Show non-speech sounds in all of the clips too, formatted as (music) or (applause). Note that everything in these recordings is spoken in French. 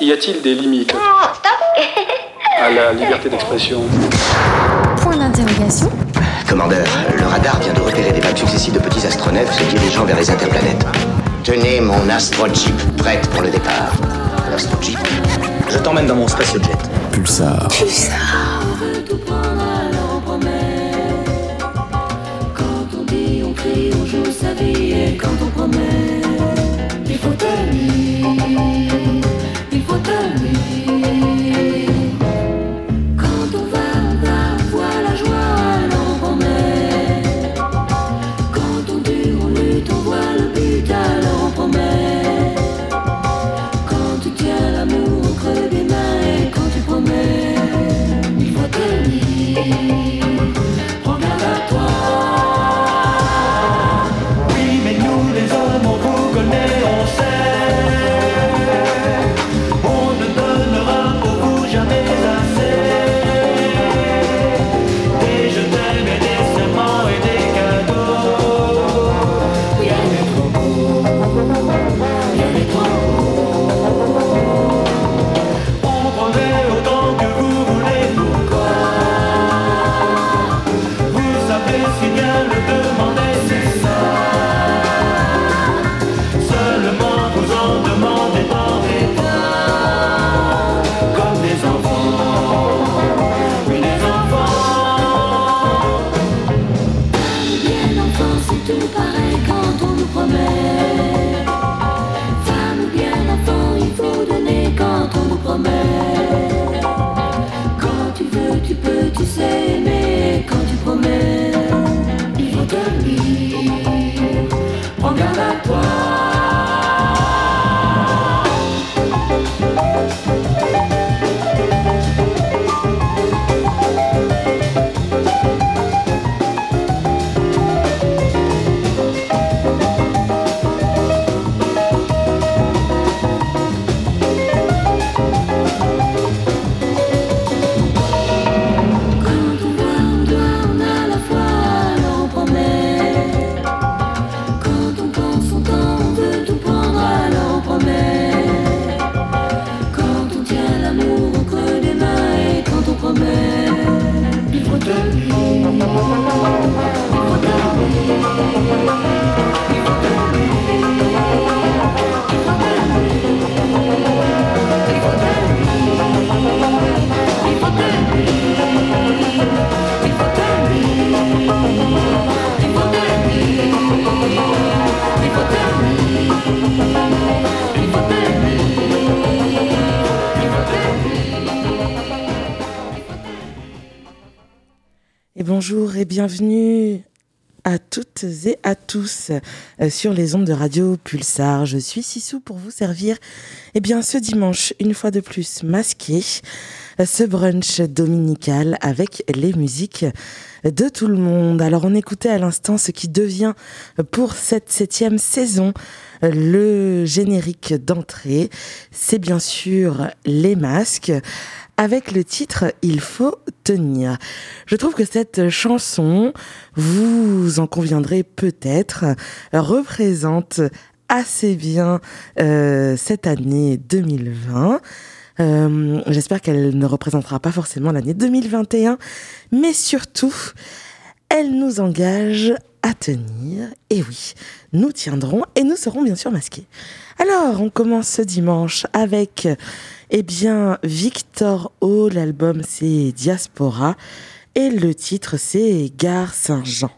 Y a-t-il des limites à la (laughs) liberté d'expression Point d'interrogation. Commandeur, le radar vient de repérer des vagues successives de petits astronefs se dirigeant vers les interplanètes. Tenez mon astrojeep prête pour le départ. L'astrojeep Je t'emmène dans mon spatio-jet. Pulsar. Quand on dit, on crie, on joue sa vie et quand on bienvenue à toutes et à tous euh, sur les ondes de radio Pulsar. Je suis Sissou pour vous servir eh bien, ce dimanche, une fois de plus, masqué, euh, ce brunch dominical avec les musiques de tout le monde. Alors, on écoutait à l'instant ce qui devient pour cette septième saison euh, le générique d'entrée. C'est bien sûr les masques avec le titre Il faut tenir. Je trouve que cette chanson, vous en conviendrez peut-être, représente assez bien euh, cette année 2020. Euh, J'espère qu'elle ne représentera pas forcément l'année 2021, mais surtout, elle nous engage à tenir. Et oui, nous tiendrons et nous serons bien sûr masqués. Alors, on commence ce dimanche avec, eh bien, Victor O. L'album c'est Diaspora et le titre c'est Gare Saint-Jean.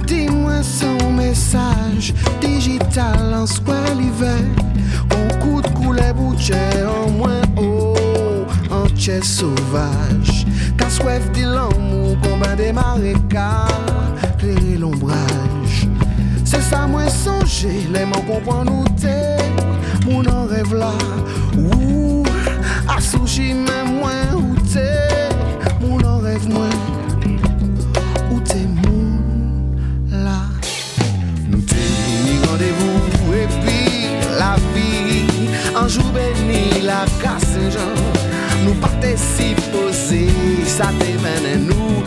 Sa ou di mwen son mesaj Digital an skwen live On kout koule bouche an mwen oh An chè sauvage. Ka swef di l'amou Komban de mareka Kleri l'ombraj Se sa mwen sonje Le man kompon nou te Moun an rev la Ou Asouchi men mwen ou te Moun an rev An jou beni la kase jan Nou pate si pose Sa te mene nou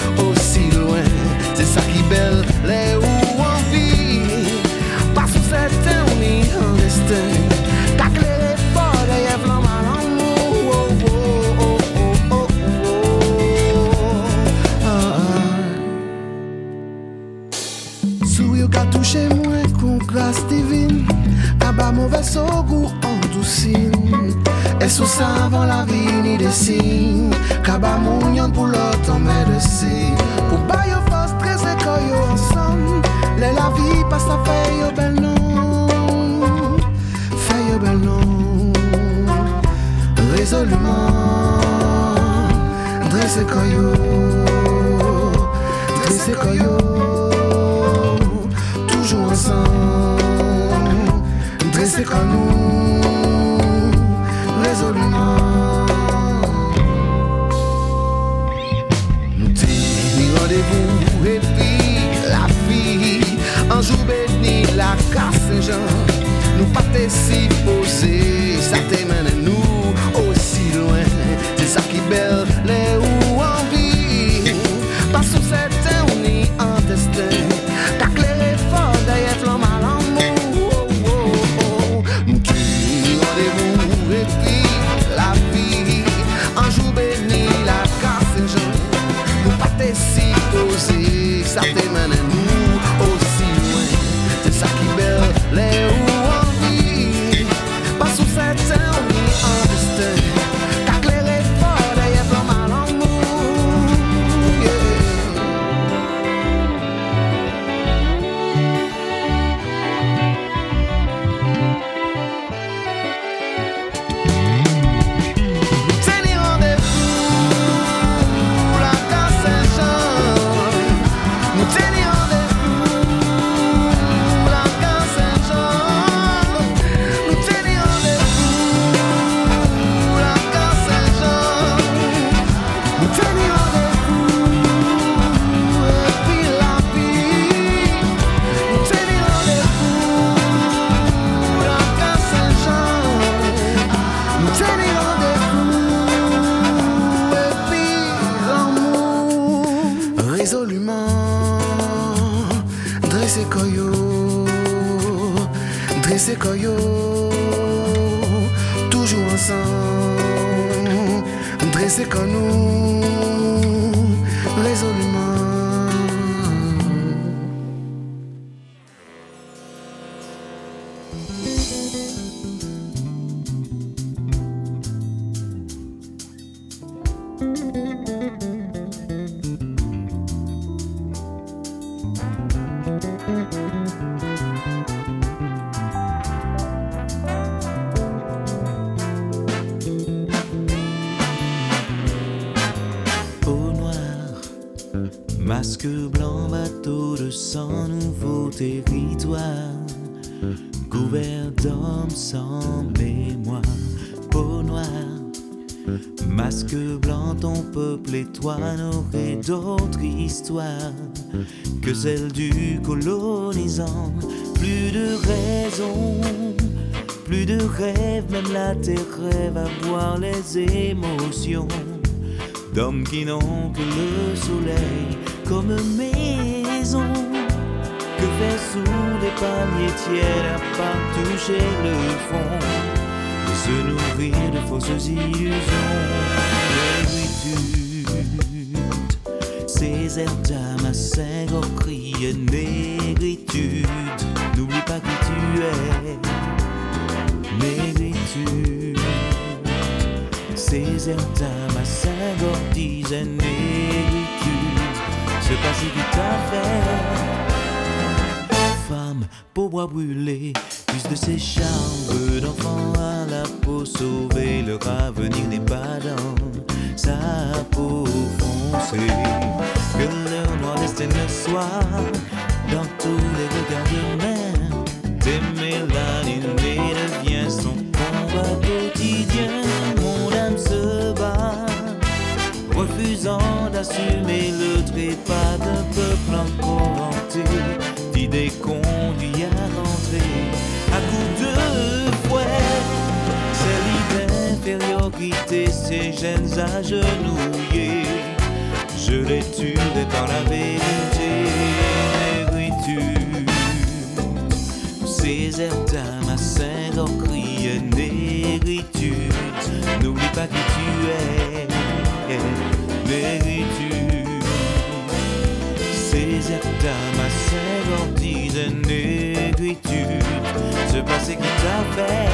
ensemble, dressé comme nous. celle du colonisant. Plus de raison, plus de rêve, même la terre rêve à voir les émotions d'hommes qui n'ont que le soleil comme maison. Que faire sous les palmiers tièdes à part toucher le fond? Et se nourrir de fausses illusions? déserta ma singre criait négritude. N'oublie pas qui tu es, négritude. Déserta ma singre disait négritude. Ce passé qui t'a fait, femme, peau bois brûlé, plus de ses charmes d'enfants à la peau sauvée. Leur avenir n'est pas dans sa peau foncée rester le soir dans tous les regards de mer. Tes mélanémées devient son combat quotidien. Mon âme se bat, refusant d'assumer le trépas d'un peuple inventé. D'idées qu'on à a rentrées à coups de fouet. C'est l'idée infériorité, ces jeunes agenouillés. Je les tuerai par la vérité, négritude. Ces airs ma saint criait négritude. N'oublie pas qui tu es, négritude. Ces airs ma saint disent négritude. Ce passé qui t'a fait.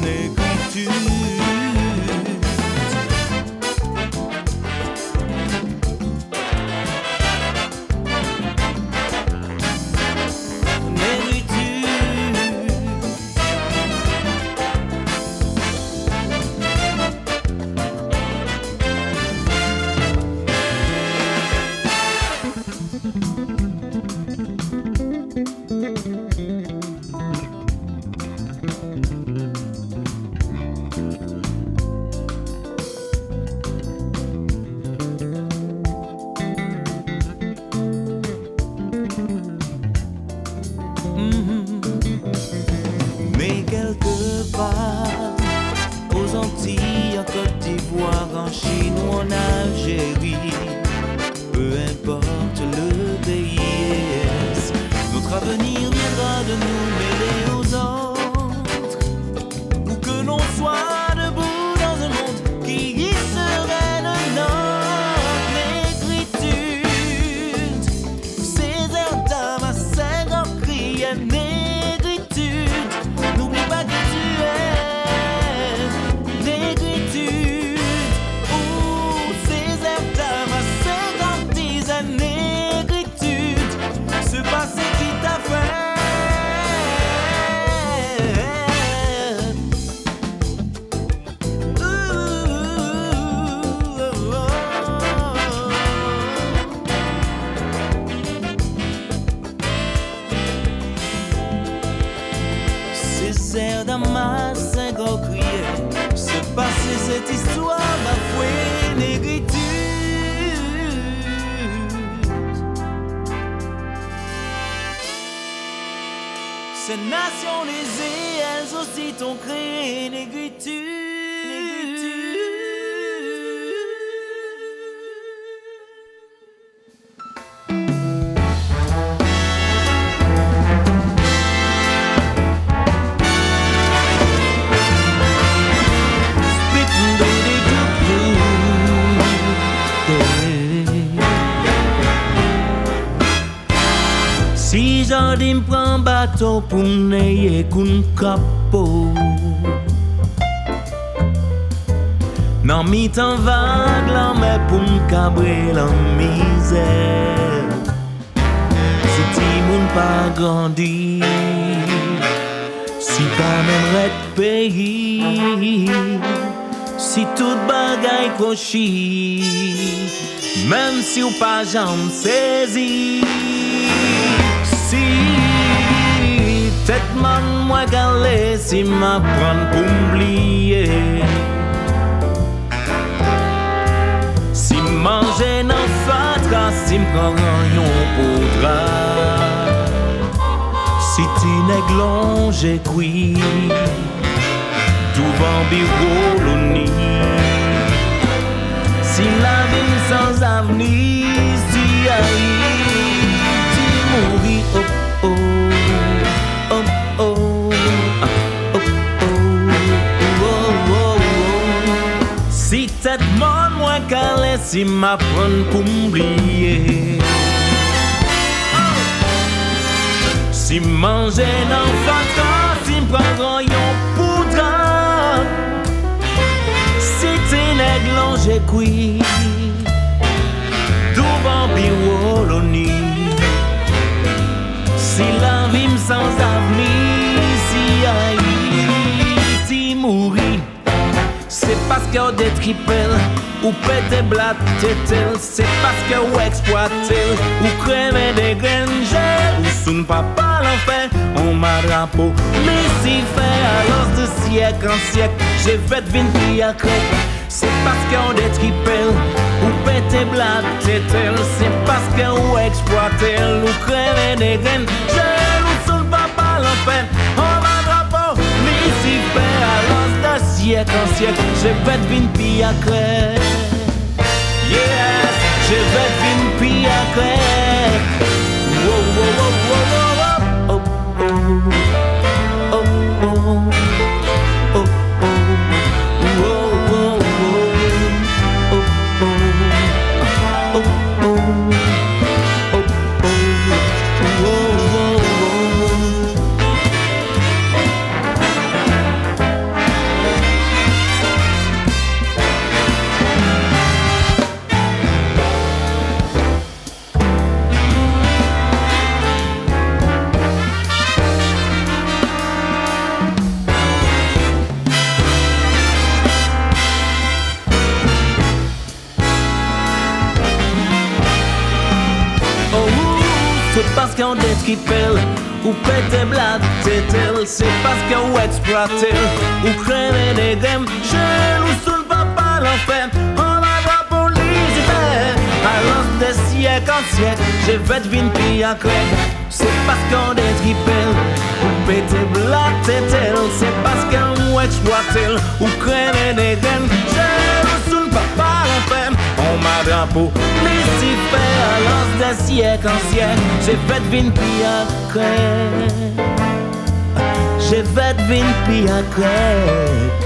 Négritude. Prend bateau pour n'ayez qu'un capot. Non mi t'en vague là mais pour m'cabrer la misère. Si Timoun pas grandi Si pas même red pays Si tout bagay kochi Même si ou pas j'en saisi Si tête man moi galé Si prendre pour m'oublier Si manger nan fatra Si m'prend yon poudra Si ti neglon j'ai cuit Tout bambi ni Si la vie sans avenir Si Haïti Si tête mon moi calé si m'apprendre pour m'oublier. Si manger nan fatra Si m'prend yon poudra Si t'es nèglan j'ai cuit. D'où bambi woloni Si la vie me sans avenir C'est parce qu'on détripelle Ou pète blat tétel C'est parce que ou exploite Ou crème des graines Ou soun papa l'enfer On m'a drapeau Mais si fait à l'os de siècle en siècle J'ai fait vin pi à C'est parce qu'on détripelle Ou pète blat tétel C'est parce que ou exploite Ou crème des graines dietos jak żywet win pijakle Yes, żywet win pijakle Powiedz braty, Ukrainenem, Jerusalem, papa l'enfer, on va police, alors des siècles en siècles, je vais devenir pire c'est parce qu'on est tripel, ou pété blatetel, c'est parce qu'on est exploitel, Ukrainenem, Jerusalem, papa l'enfer, on m'a drapeau, les hyper, alors des siècles en siècles, je vais devenir pire שבת בין פי הקרב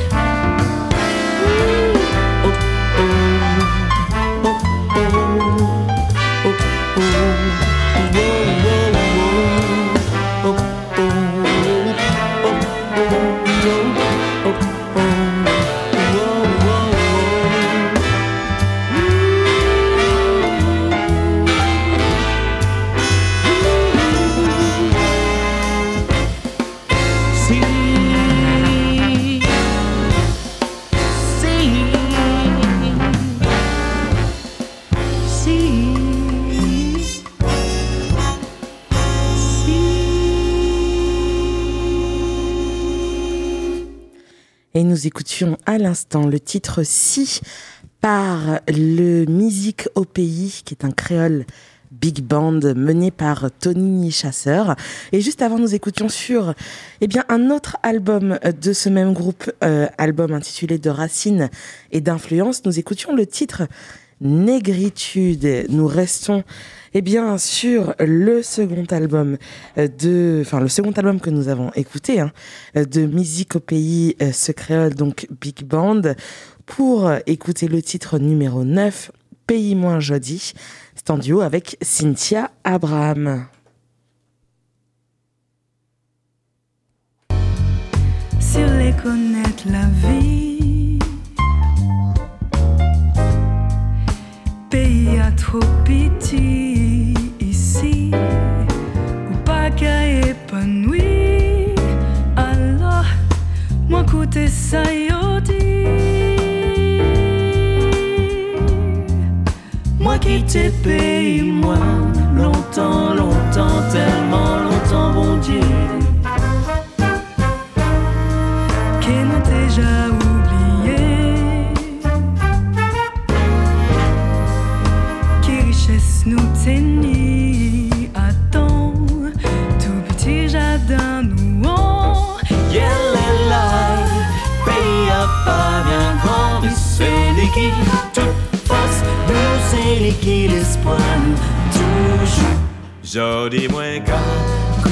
l'instant le titre Si par le Musique au pays, qui est un créole big band mené par Tony Chasseur. Et juste avant, nous écoutions sur eh bien, un autre album de ce même groupe, euh, album intitulé De racines et d'influence. Nous écoutions le titre Négritude. Nous restons eh bien sur le second album euh, de, enfin le second album que nous avons écouté hein, euh, de Musique au pays, euh, ce créole donc big band, pour euh, écouter le titre numéro 9, Pays moins jodi. C'est en duo avec Cynthia Abraham. sur les connaître la vie. Trop petit ici, ou pas qu'à épanoui. Alors, moi côté ça dit. Moi qui t'ai payé, moi, longtemps, longtemps, tellement longtemps, bon Dieu. Zodi die moi quand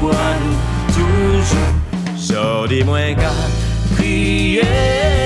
one two three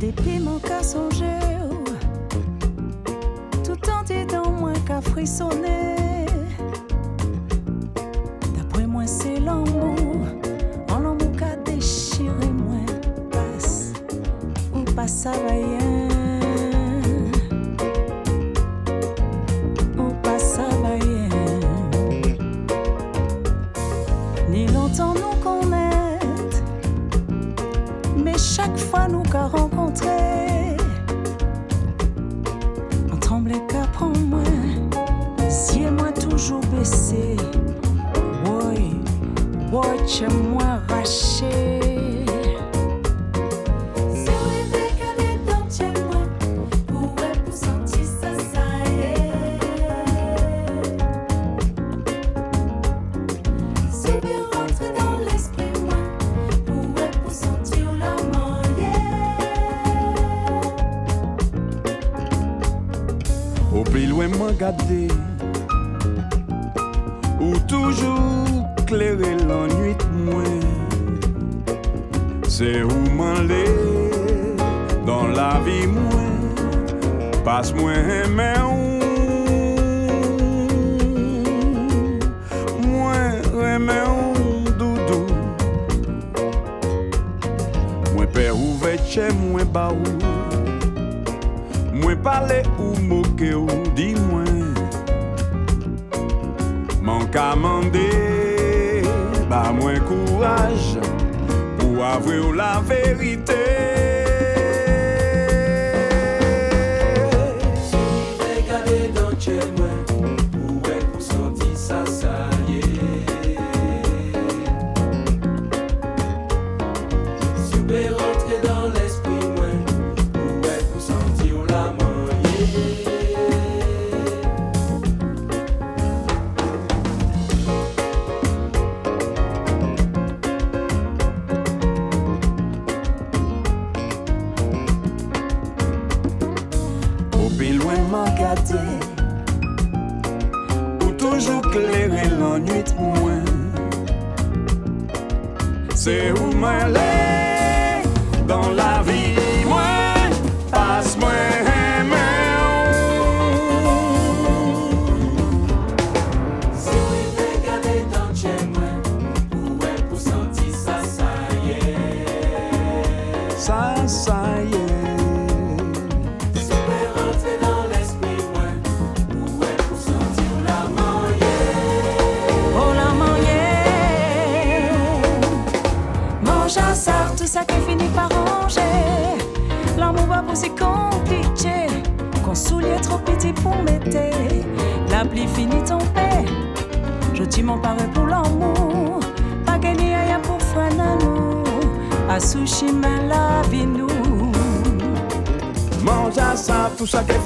des piments qu'à songer, tout en disant moins qu'à frissonner. D'après moi, c'est l'amour, en l'amour qu'à déchirer moins, passe ou passe à veiller.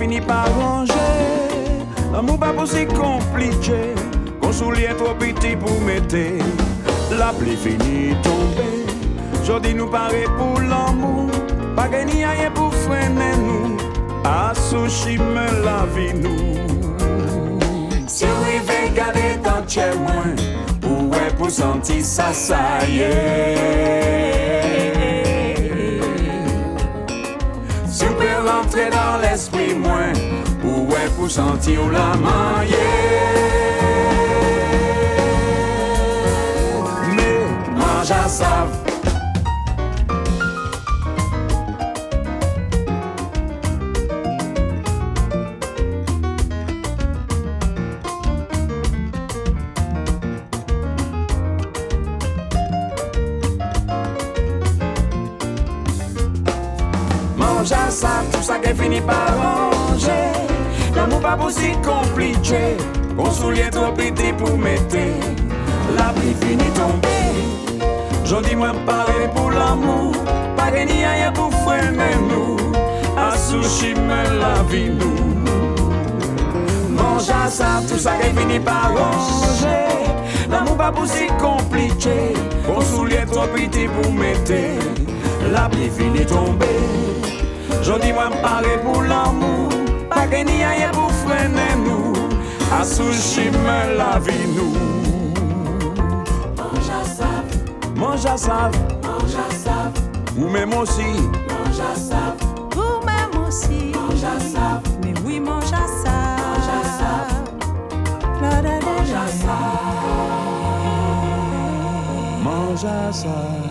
Finit par ranger. L'amour pas aussi compliqué. Qu'on soulier trop petit pour mettre. La pluie finit tombée. Je dis nous parer pour l'amour. Pas gagné rien pour freiner nous. À mais la vie nous. Si vous rêvez garder dans chez moi, ou est pour sentir ça, ça y est? Dans l'esprit, moi, ou est pour sentir la maille. L'amour pas aussi compliqué. On soulier trop petit pour mettre. La tomber. Je dis moi parler pour l'amour. Pas gagner rien pour freiner nous. À sushi, mais la vie nous. Mange à ça, tout ça qui finit par ranger. L'amour pas aussi compliqué. On soulier trop petit pour mettre. La pluie finit tomber. Je dis moi parler pour l'amour. Pas gagner rien pour freiner nous. À sushi, mais la vie nous. Mange à savre, Mange à ça, mange à savre, ou même aussi. mange à savre, Vous-même aussi. mange à savre, Mais oui, mange à ça. mange à savre, La, la, la, mange à. Mange à ça.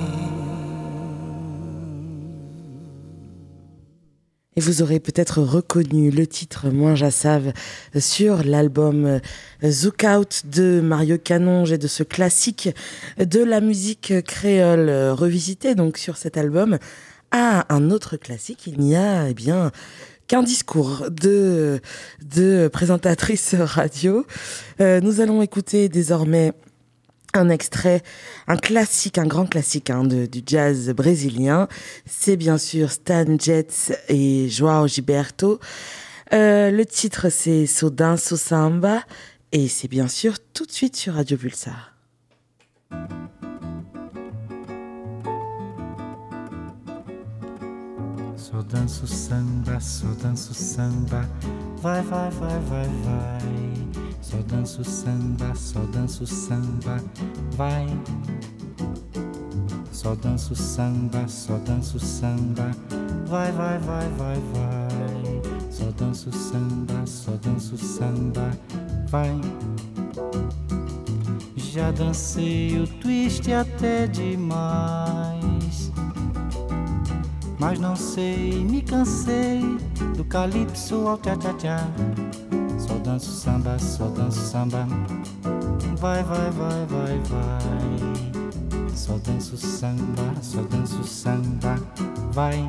Et vous aurez peut-être reconnu le titre Moins Jassave sur l'album Zook Out de Mario Canonge et de ce classique de la musique créole revisité donc sur cet album à un autre classique. Il n'y a eh bien qu'un discours de, de présentatrice radio. Euh, nous allons écouter désormais un extrait, un classique, un grand classique hein, de, du jazz brésilien. C'est bien sûr Stan Getz et Joao Gilberto. Euh, le titre c'est Sodin Samba et c'est bien sûr tout de suite sur Radio Pulsar. Só danço samba, só danço samba, vai, vai, vai, vai, vai. Só danço samba, só danço samba, vai. Só danço samba, só danço samba, vai, vai, vai, vai, vai. Só danço samba, só danço samba, vai. Já dancei o twist até demais. Mas não sei, me cansei do calypso ao tchá-tchá-tchá. Só danço samba, só danço samba. Vai, vai, vai, vai, vai. Só danço samba, só danço samba. Vai.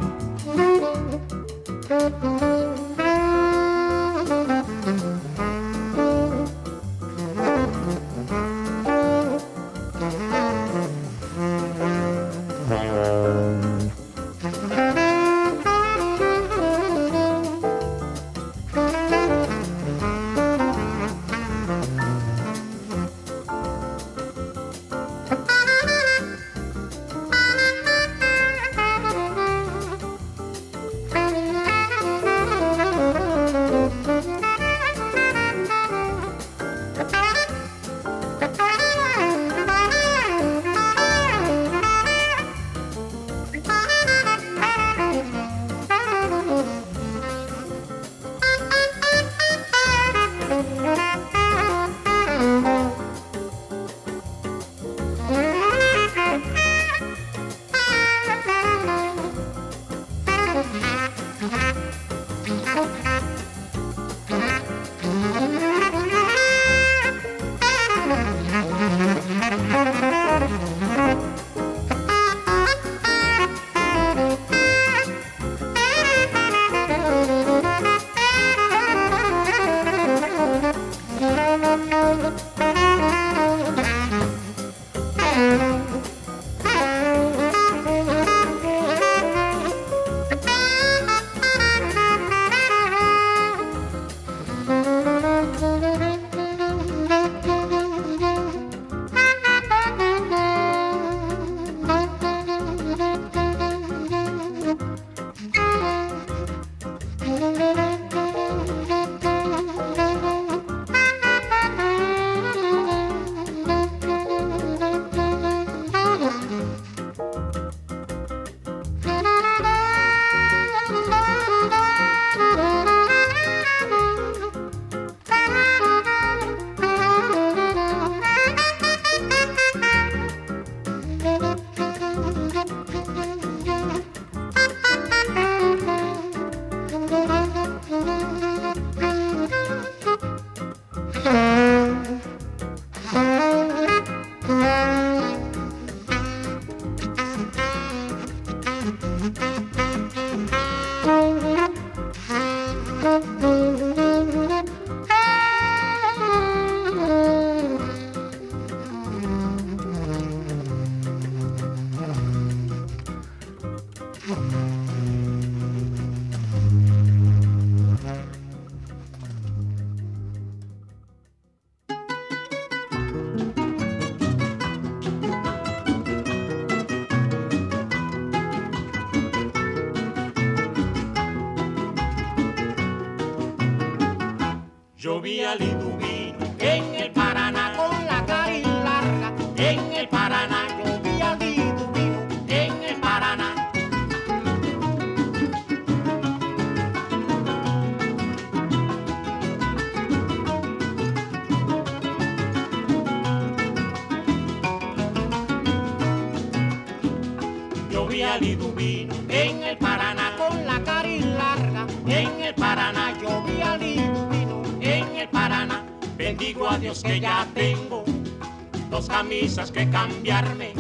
Que cambiarme.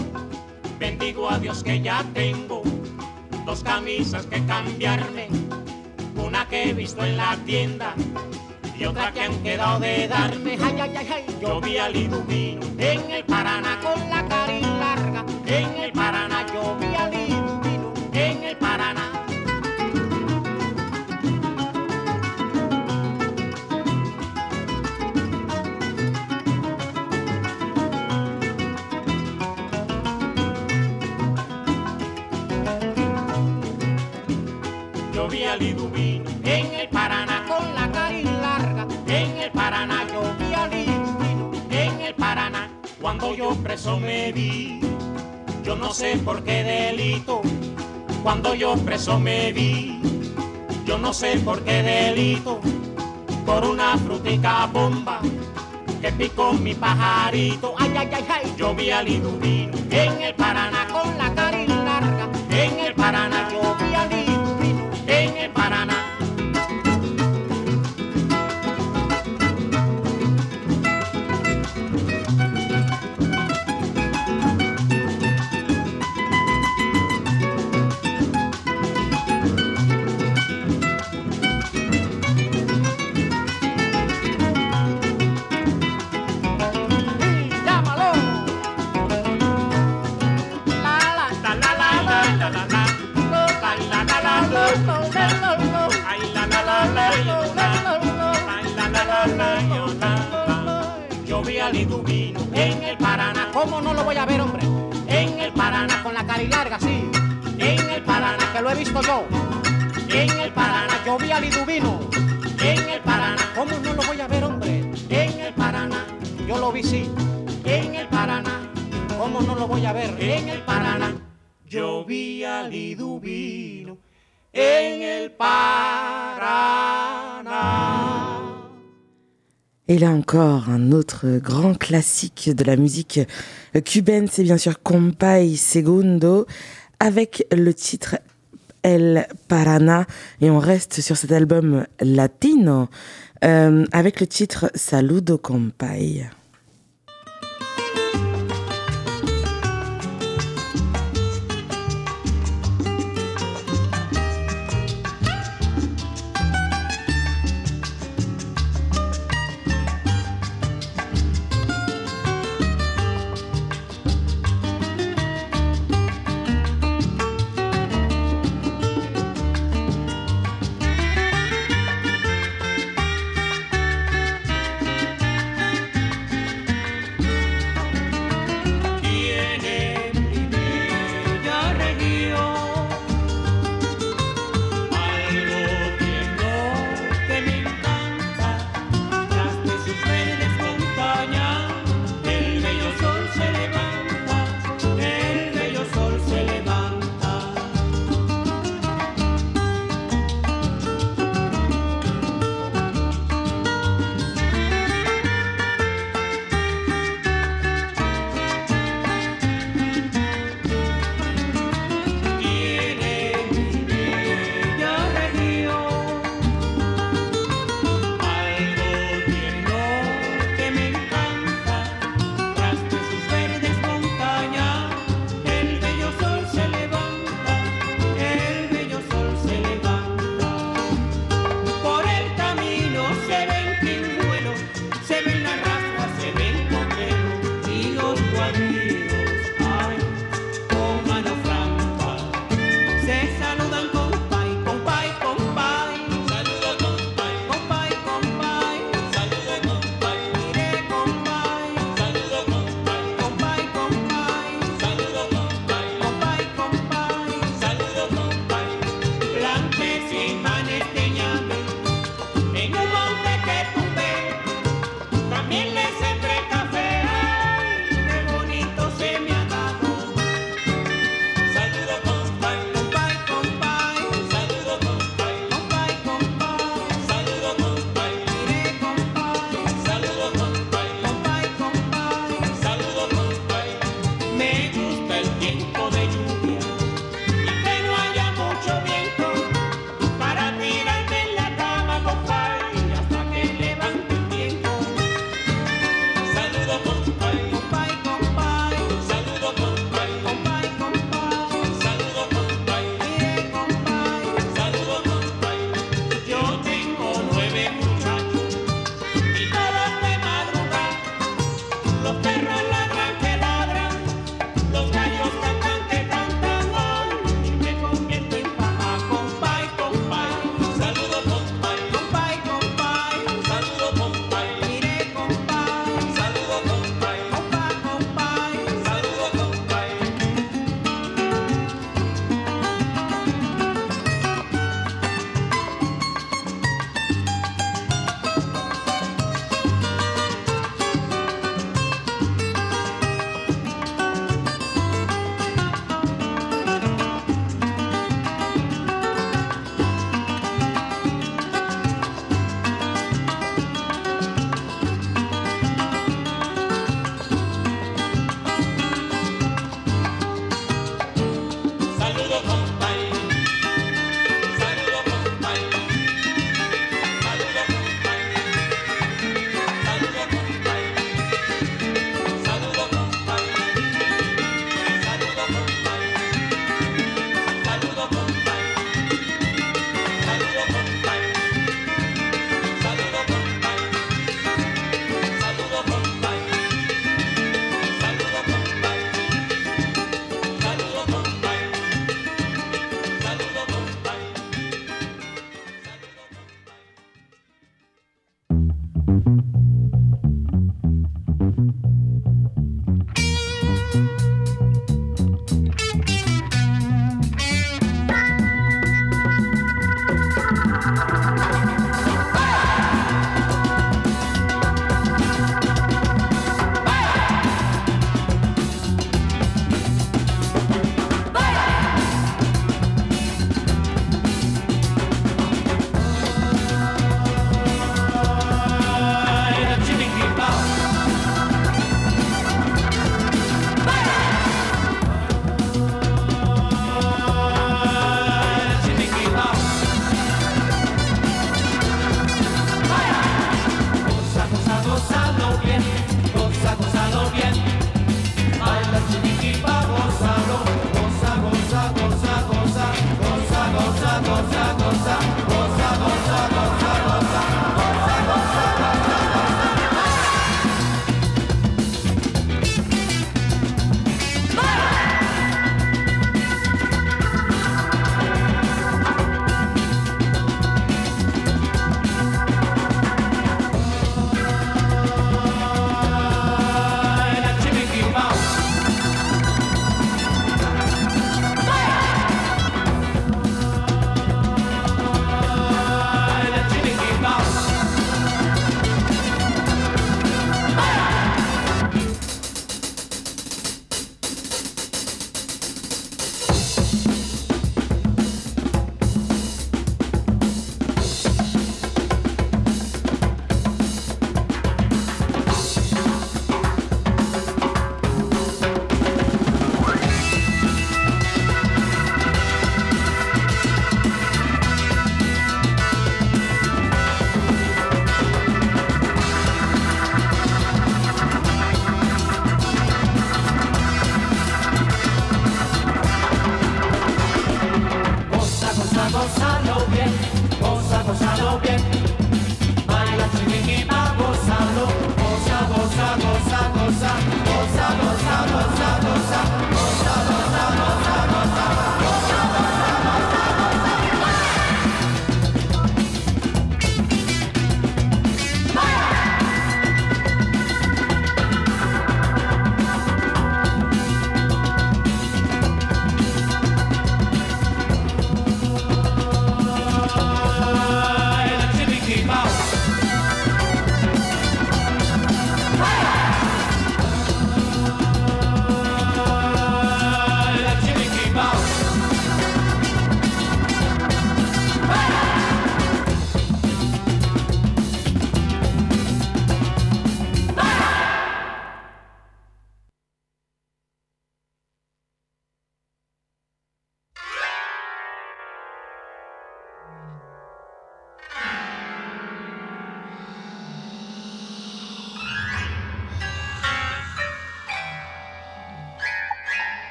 Bendigo a Dios que ya tengo dos camisas que cambiarme. Una que he visto en la tienda y otra que han quedado de darme. Ay, ay, ay, ay. Yo vi al Liduvino en el Paraná con la cari yo preso me vi, yo no sé por qué delito. Cuando yo preso me vi, yo no sé por qué delito. Por una frutica bomba que picó mi pajarito. Ay, ay, ay, ay. Yo vi al Liduvino en el Paraná ¿Cómo no lo voy a ver, hombre? En el Paraná con la cari larga, sí. En el Paraná, que lo he visto yo. En el Paraná, yo vi al Liduvino. En el Paraná, ¿cómo no lo voy a ver, hombre? En el Paraná, yo lo vi, sí. En el Paraná, ¿cómo no lo voy a ver? En el Paraná, yo vi al Liduvino. En el Paraná. Et là encore, un autre grand classique de la musique cubaine, c'est bien sûr Compay Segundo, avec le titre El Paraná. Et on reste sur cet album latino, euh, avec le titre Saludo Compay.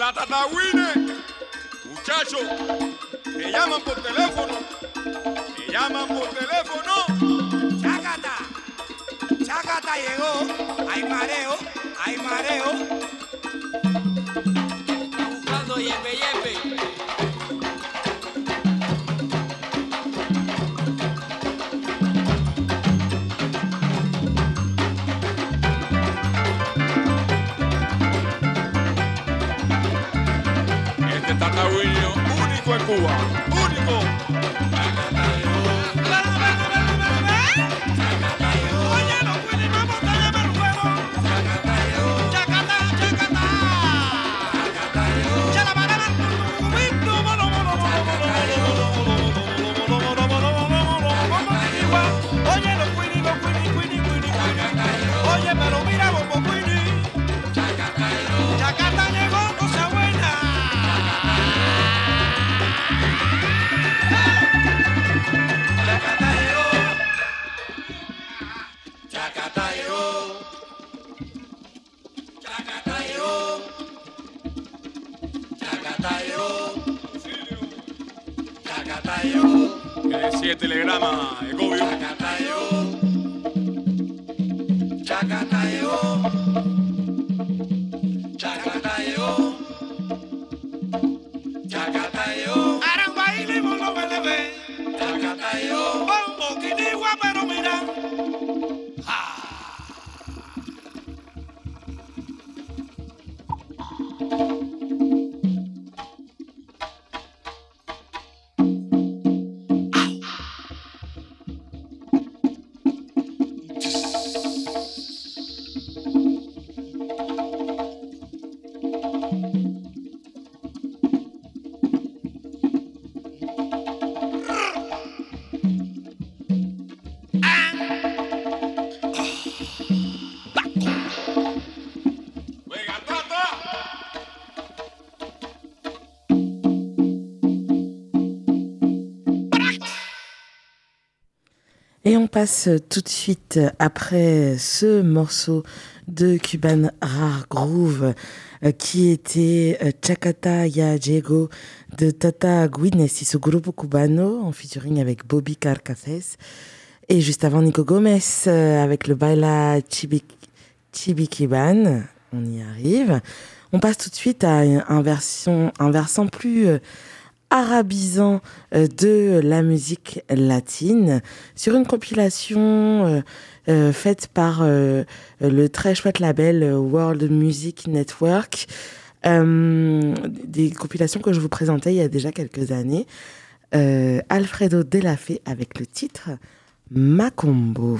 Tata Winnie, muchachos, te llaman por teléfono, te llaman por teléfono. Chácata, Chácata llegó, hay mareo, hay mareo. Oh. Passe tout de suite après ce morceau de Cuban Rare Groove euh, qui était euh, Chacata Ya Diego de Tata Guinness et su grupo cubano en featuring avec Bobby Carcaces. Et juste avant Nico Gomez euh, avec le Baila Chibi, Chibikiban. On y arrive. On passe tout de suite à un, version, un versant plus arabisant euh, de la musique latine sur une compilation euh, euh, faite par le très chouette label World Music Network. Des compilations que je vous présentais il y a déjà quelques années. Alfredo Delafé avec le titre Macombo.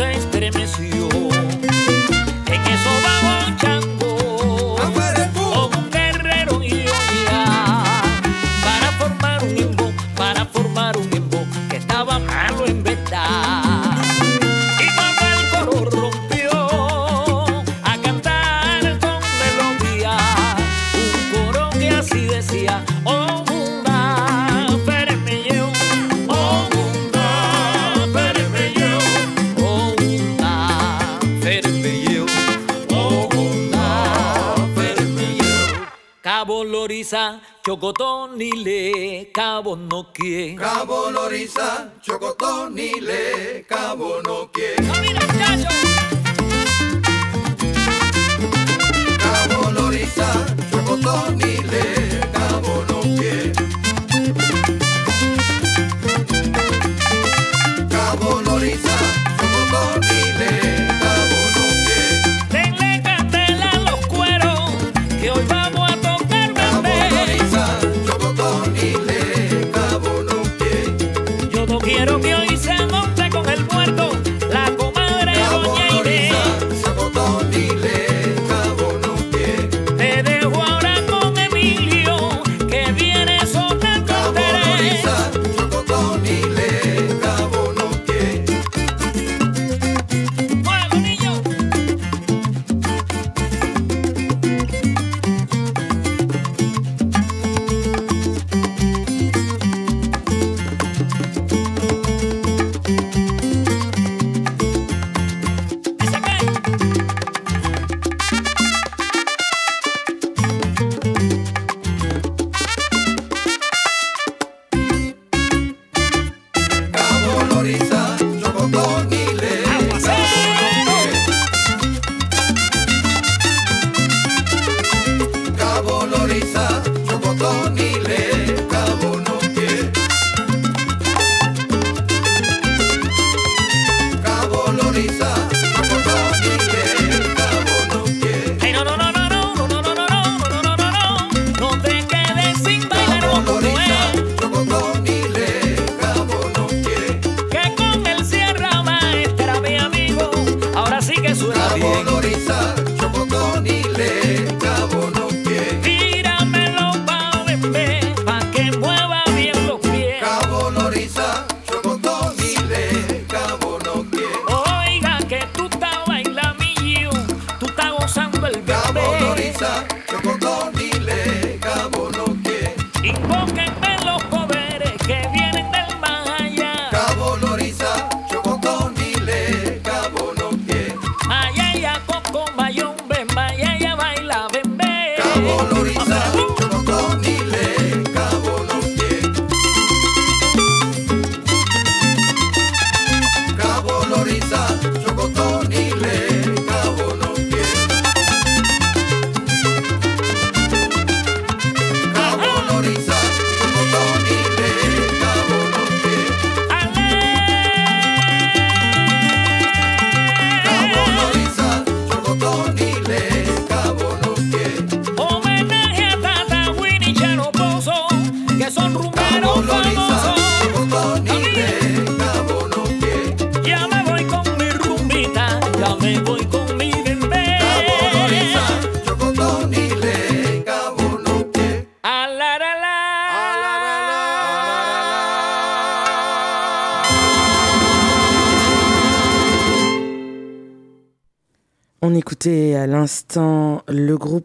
change. Chocotón y le, Cabo no quiere.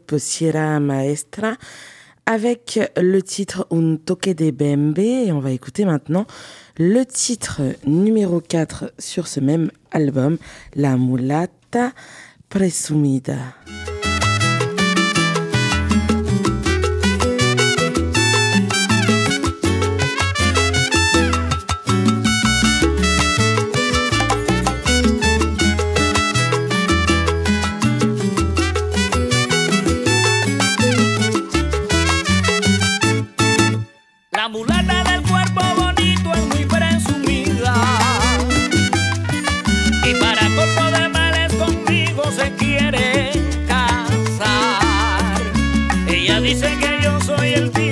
groupe Sierra Maestra avec le titre Un toque de Bembe et on va écouter maintenant le titre numéro 4 sur ce même album, La Mulata Presumida. el día.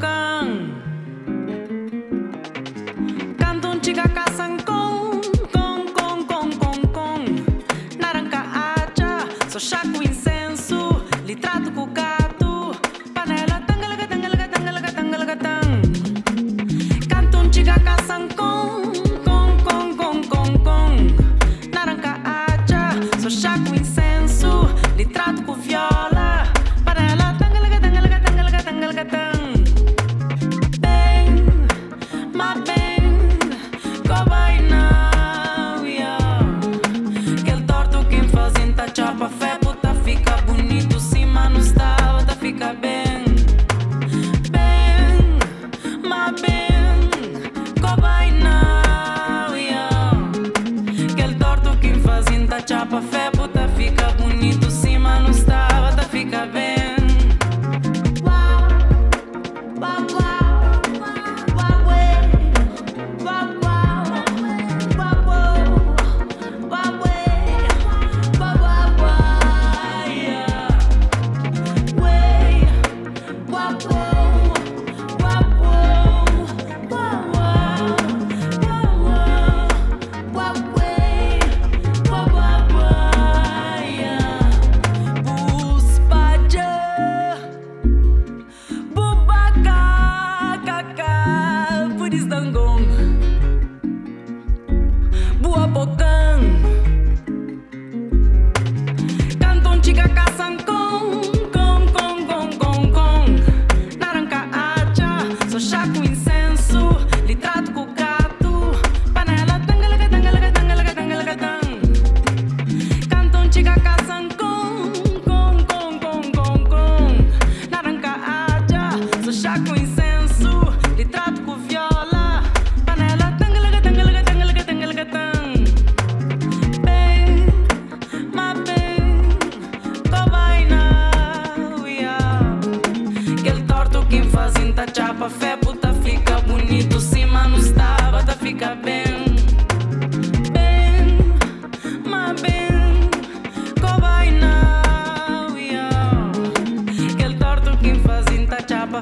пока.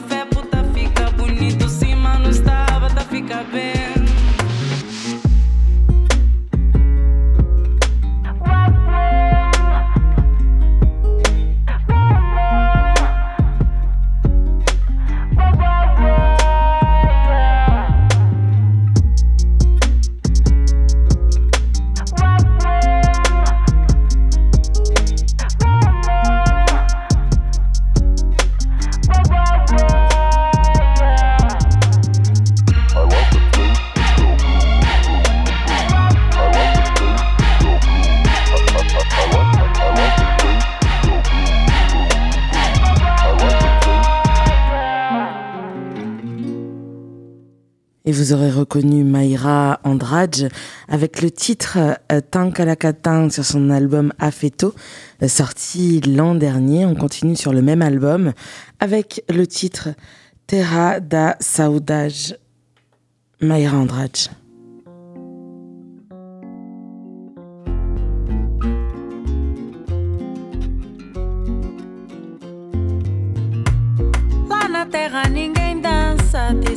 fé, puta fica bonito. Sim, mano, estava, tá fica bem. Mayra Andrade avec le titre euh, Tankalakatang sur son album Afeto, euh, sorti l'an dernier. On continue sur le même album avec le titre Terra da Saudade. Mayra Andrade.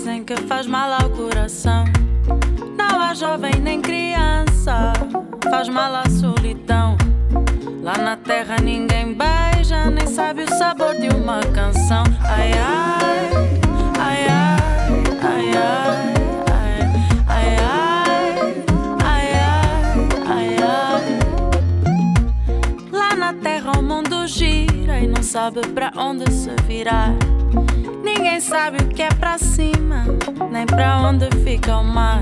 Dizem que faz mal ao coração. Não há jovem nem criança, faz mal à solidão. Lá na terra ninguém beija, nem sabe o sabor de uma canção. Ai ai, ai ai, ai ai. ai, ai, ai, ai. Lá na terra o mundo gira e não sabe pra onde se virar. Ninguém sabe o que é pra cima, nem pra onde fica o mar.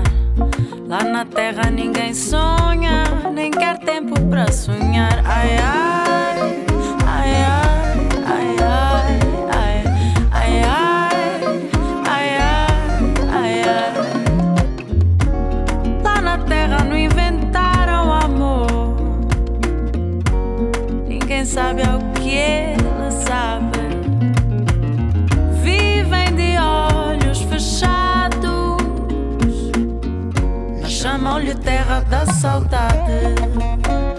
Lá na terra ninguém sonha, nem quer tempo pra sonhar. Ai ai, ai ai, ai ai, ai ai, ai ai, ai ai. Lá na terra não inventaram amor. Ninguém sabe ao terra da saudade.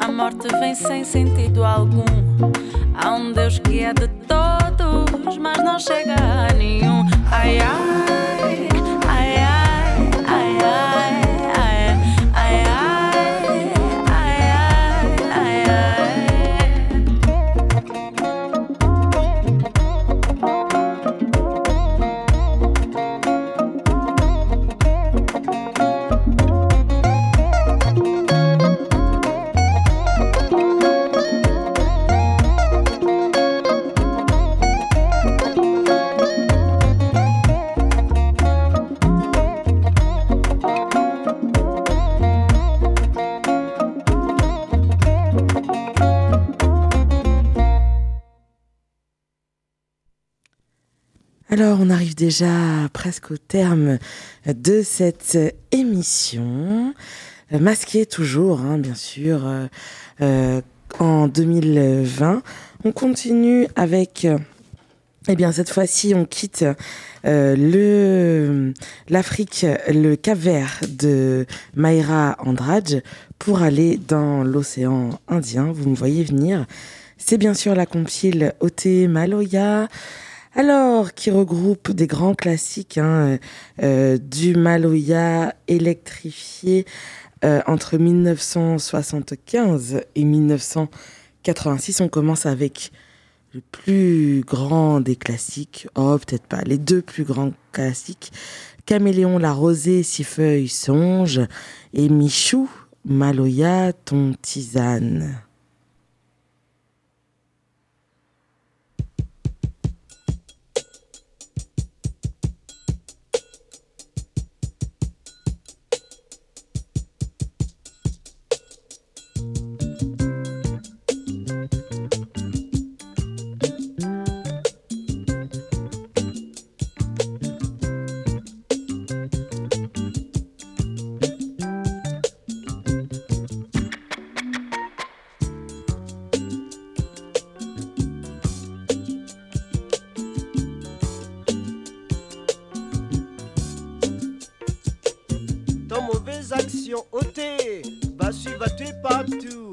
A morte vem sem sentido algum. Há um Deus que é de todos, mas não chega a nenhum. Ai, ai, déjà presque au terme de cette émission. Euh, Masqué toujours, hein, bien sûr, euh, euh, en 2020. On continue avec... eh bien, cette fois-ci, on quitte le l'Afrique, le Cap-Vert de Mayra Andrade pour aller dans l'océan Indien. Vous me voyez venir. C'est bien sûr la compile OT Maloya. Alors, qui regroupe des grands classiques hein, euh, du Maloya électrifié euh, entre 1975 et 1986. On commence avec le plus grand des classiques, oh peut-être pas, les deux plus grands classiques, Caméléon, la rosée, six feuilles, songe, et Michou, Maloya, ton tisane. Ton mauvaise action ôtée va suivre partout.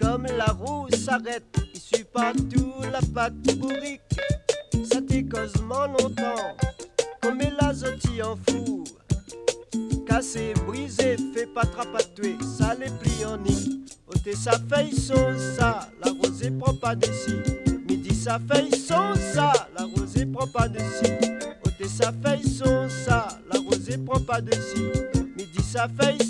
Comme la roue s'arrête, il suit partout la patte bourrique. Ça t'est causement longtemps, comme l'azoti en fou. Cassé, brisé, fait pas trapatouer, ça les plie en nid. Ôtez sa feuille son ça, la rosée prend pas dessus. Midi sa feuille son ça, la rosée prend pas dessus. Ôtez sa feuille son ça, la rosée prend pas dessus la feuille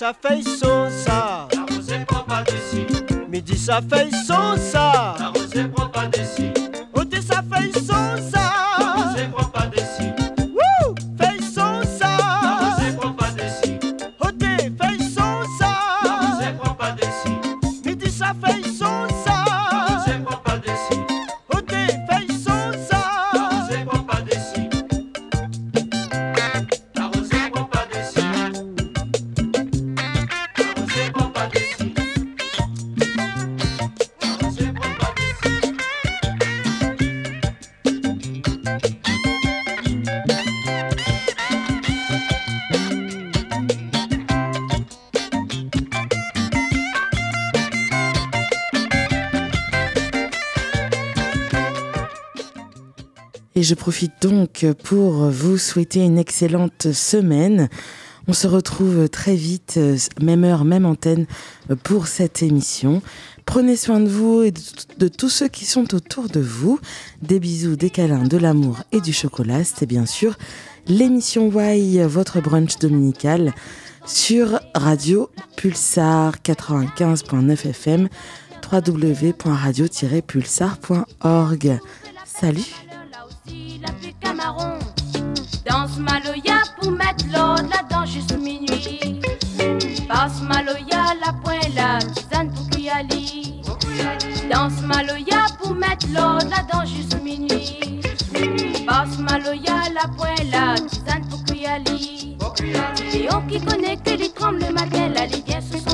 ça fait so ça. La rosée prend pas dessus. Midi ça fait so je profite donc pour vous souhaiter une excellente semaine. On se retrouve très vite, même heure, même antenne, pour cette émission. Prenez soin de vous et de, tous ceux qui sont autour de vous. Des bisous, des câlins, de l'amour et du chocolat. C'était bien sûr l'émission Why, votre brunch dominical sur Radio Pulsar 95.9 FM www.radio-pulsar.org. Salut camaron. Danse Maloya pour mettre l'ordre là-dedans juste minuit. Passe Maloya, la pointe la tisane pour Kuyali. Danse Maloya pour mettre l'ordre là-dedans juste minuit. Passe Maloya, la pointe la tisane pour Kuyali. Léon qui connaît que les trembles le matin, la lidienne sous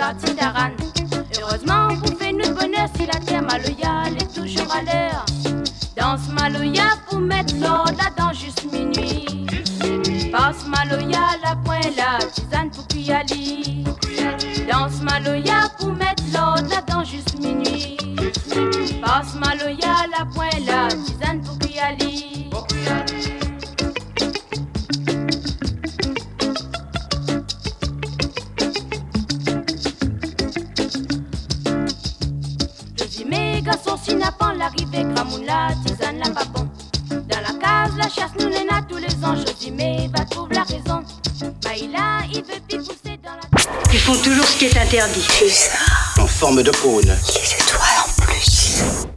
Heureusement, vous faites nous bonheur si la terre maloya est toujours à l'heure. Danse maloya pour mettre l'ordre là-dedans juste minuit. Passe maloya, la pointe la tisane pour Kuyali. Danse maloya pour mettre l'ordre là-dedans juste minuit. Passe maloya, la pointe la tisane pour Kuyali. L'arrivée, Gramoun la tisane la pas bon. Dans la case, la chasse nous a tous les ans. Je dis mais va trouver la raison. Maïla, il veut plus pousser dans la Ils font toujours ce qui est interdit. En forme de cône. C'est toi.